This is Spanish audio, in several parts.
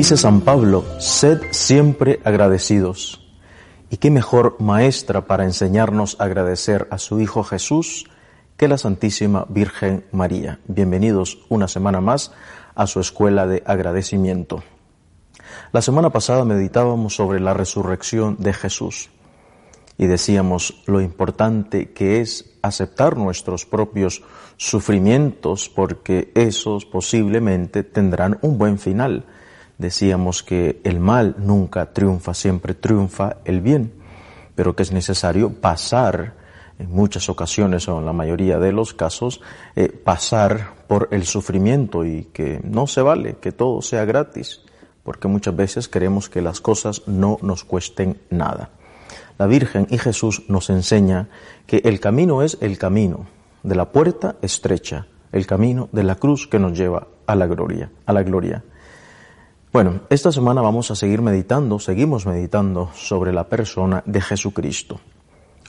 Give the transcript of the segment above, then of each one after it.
Dice San Pablo, sed siempre agradecidos. ¿Y qué mejor maestra para enseñarnos a agradecer a su Hijo Jesús que la Santísima Virgen María? Bienvenidos una semana más a su escuela de agradecimiento. La semana pasada meditábamos sobre la resurrección de Jesús y decíamos lo importante que es aceptar nuestros propios sufrimientos porque esos posiblemente tendrán un buen final decíamos que el mal nunca triunfa, siempre triunfa el bien, pero que es necesario pasar, en muchas ocasiones o en la mayoría de los casos, eh, pasar por el sufrimiento y que no se vale que todo sea gratis, porque muchas veces queremos que las cosas no nos cuesten nada. La Virgen y Jesús nos enseña que el camino es el camino de la puerta estrecha, el camino de la cruz que nos lleva a la gloria, a la gloria. Bueno, esta semana vamos a seguir meditando, seguimos meditando sobre la persona de Jesucristo.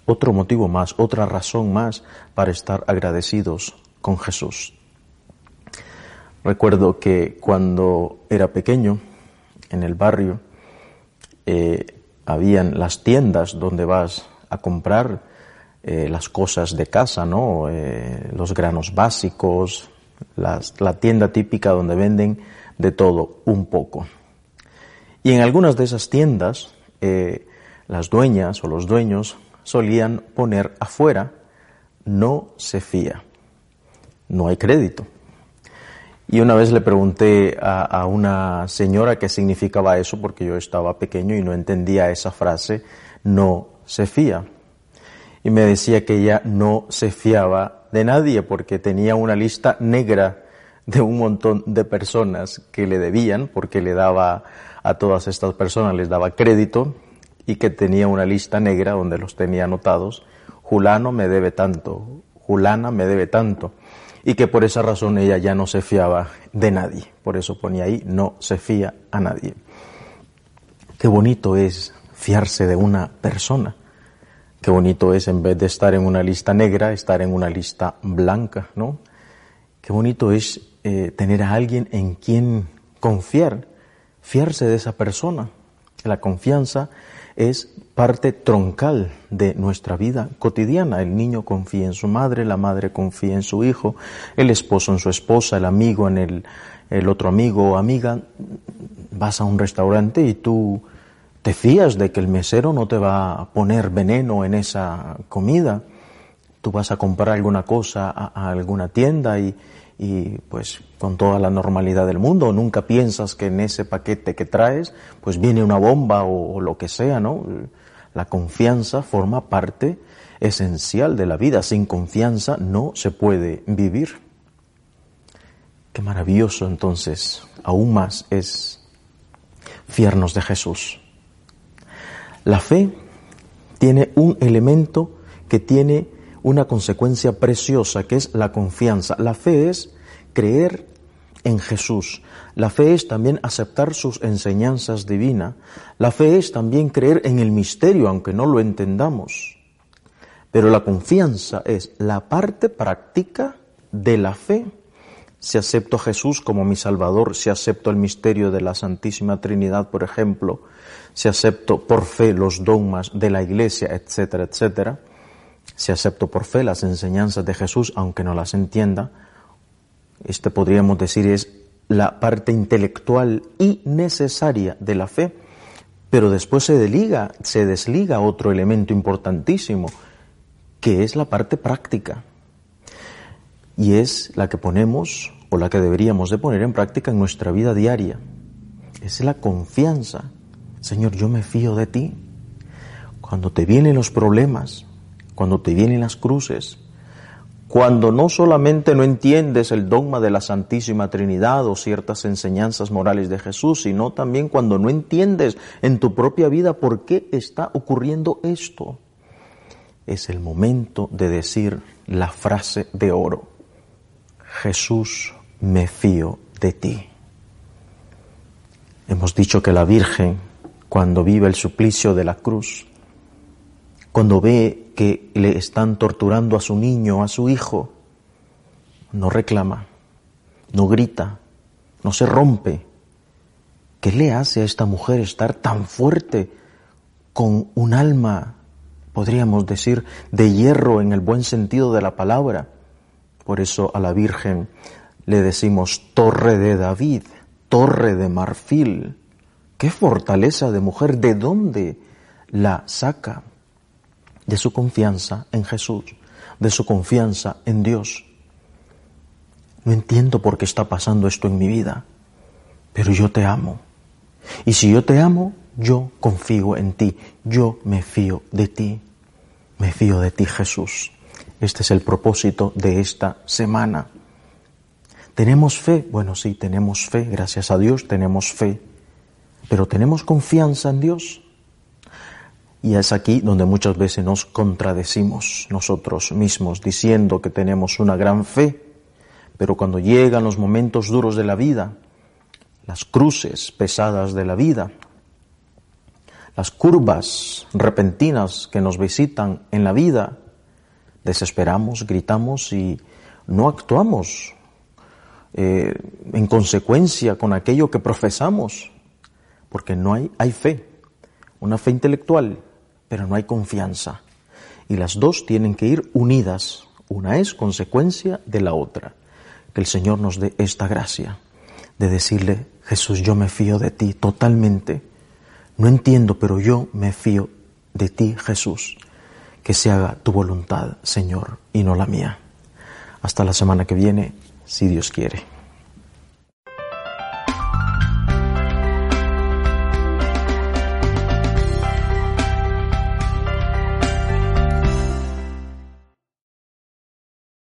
Otro motivo más, otra razón más para estar agradecidos con Jesús. Recuerdo que cuando era pequeño, en el barrio, eh, habían las tiendas donde vas a comprar eh, las cosas de casa, ¿no? Eh, los granos básicos, la tienda típica donde venden de todo un poco. Y en algunas de esas tiendas, eh, las dueñas o los dueños solían poner afuera, no se fía, no hay crédito. Y una vez le pregunté a, a, una señora qué significaba eso, porque yo estaba pequeño y no entendía esa frase, no se fía. Y me decía que ella no se fiaba de nadie porque tenía una lista negra de un montón de personas que le debían, porque le daba a todas estas personas, les daba crédito y que tenía una lista negra donde los tenía anotados. Julano me debe tanto, Julana me debe tanto. Y que por esa razón ella ya no se fiaba de nadie. Por eso ponía ahí, no se fía a nadie. Qué bonito es fiarse de una persona. Qué bonito es en vez de estar en una lista negra, estar en una lista blanca, ¿no? Qué bonito es eh, tener a alguien en quien confiar, fiarse de esa persona. La confianza es parte troncal de nuestra vida cotidiana. El niño confía en su madre, la madre confía en su hijo, el esposo en su esposa, el amigo en el, el otro amigo o amiga. Vas a un restaurante y tú te fías de que el mesero no te va a poner veneno en esa comida. Tú vas a comprar alguna cosa a alguna tienda y, y pues con toda la normalidad del mundo, nunca piensas que en ese paquete que traes pues viene una bomba o, lo que sea, ¿no? La confianza forma parte esencial de la vida, sin confianza no se puede vivir. Qué maravilloso entonces, aún más es fiarnos de Jesús. La fe tiene un elemento que tiene una consecuencia preciosa que es la confianza. La fe es creer en Jesús. La fe es también aceptar sus enseñanzas divinas. La fe es también creer en el misterio, aunque no lo entendamos. Pero la confianza es la parte práctica de la fe. Si acepto a Jesús como mi Salvador, si acepto el misterio de la Santísima Trinidad, por ejemplo, si acepto por fe los dogmas de la Iglesia, etcétera, etcétera, si acepto por fe las enseñanzas de Jesús, aunque no las entienda, este podríamos decir es la parte intelectual y necesaria de la fe, pero después se desliga, se desliga otro elemento importantísimo, que es la parte práctica. Y es la que ponemos o la que deberíamos de poner en práctica en nuestra vida diaria. Es la confianza. Señor, yo me fío de ti. Cuando te vienen los problemas, cuando te vienen las cruces, cuando no solamente no entiendes el dogma de la Santísima Trinidad o ciertas enseñanzas morales de Jesús, sino también cuando no entiendes en tu propia vida por qué está ocurriendo esto. Es el momento de decir la frase de oro. Jesús, me fío de ti. Hemos dicho que la Virgen, cuando vive el suplicio de la cruz, cuando ve que le están torturando a su niño, a su hijo, no reclama, no grita, no se rompe, ¿Qué le hace a esta mujer estar tan fuerte con un alma, podríamos decir, de hierro en el buen sentido de la palabra? Por eso a la Virgen le decimos torre de David, torre de marfil. ¿Qué fortaleza de mujer? ¿De dónde la saca? De su confianza en Jesús, de su confianza en Dios. No entiendo por qué está pasando esto en mi vida, pero yo te amo. Y si yo te amo, yo confío en ti, yo me fío de ti, me fío de ti Jesús. Este es el propósito de esta semana. ¿Tenemos fe? Bueno, sí, tenemos fe, gracias a Dios tenemos fe, pero ¿tenemos confianza en Dios? Y es aquí donde muchas veces nos contradecimos nosotros mismos diciendo que tenemos una gran fe, pero cuando llegan los momentos duros de la vida, las cruces pesadas de la vida, las curvas repentinas que nos visitan en la vida, desesperamos, gritamos y no actuamos eh, en consecuencia con aquello que profesamos, porque no hay, hay fe, una fe intelectual, pero no hay confianza. Y las dos tienen que ir unidas, una es consecuencia de la otra. Que el Señor nos dé esta gracia de decirle, Jesús, yo me fío de ti totalmente. No entiendo, pero yo me fío de ti, Jesús. Que se haga tu voluntad, Señor, y no la mía. Hasta la semana que viene, si Dios quiere.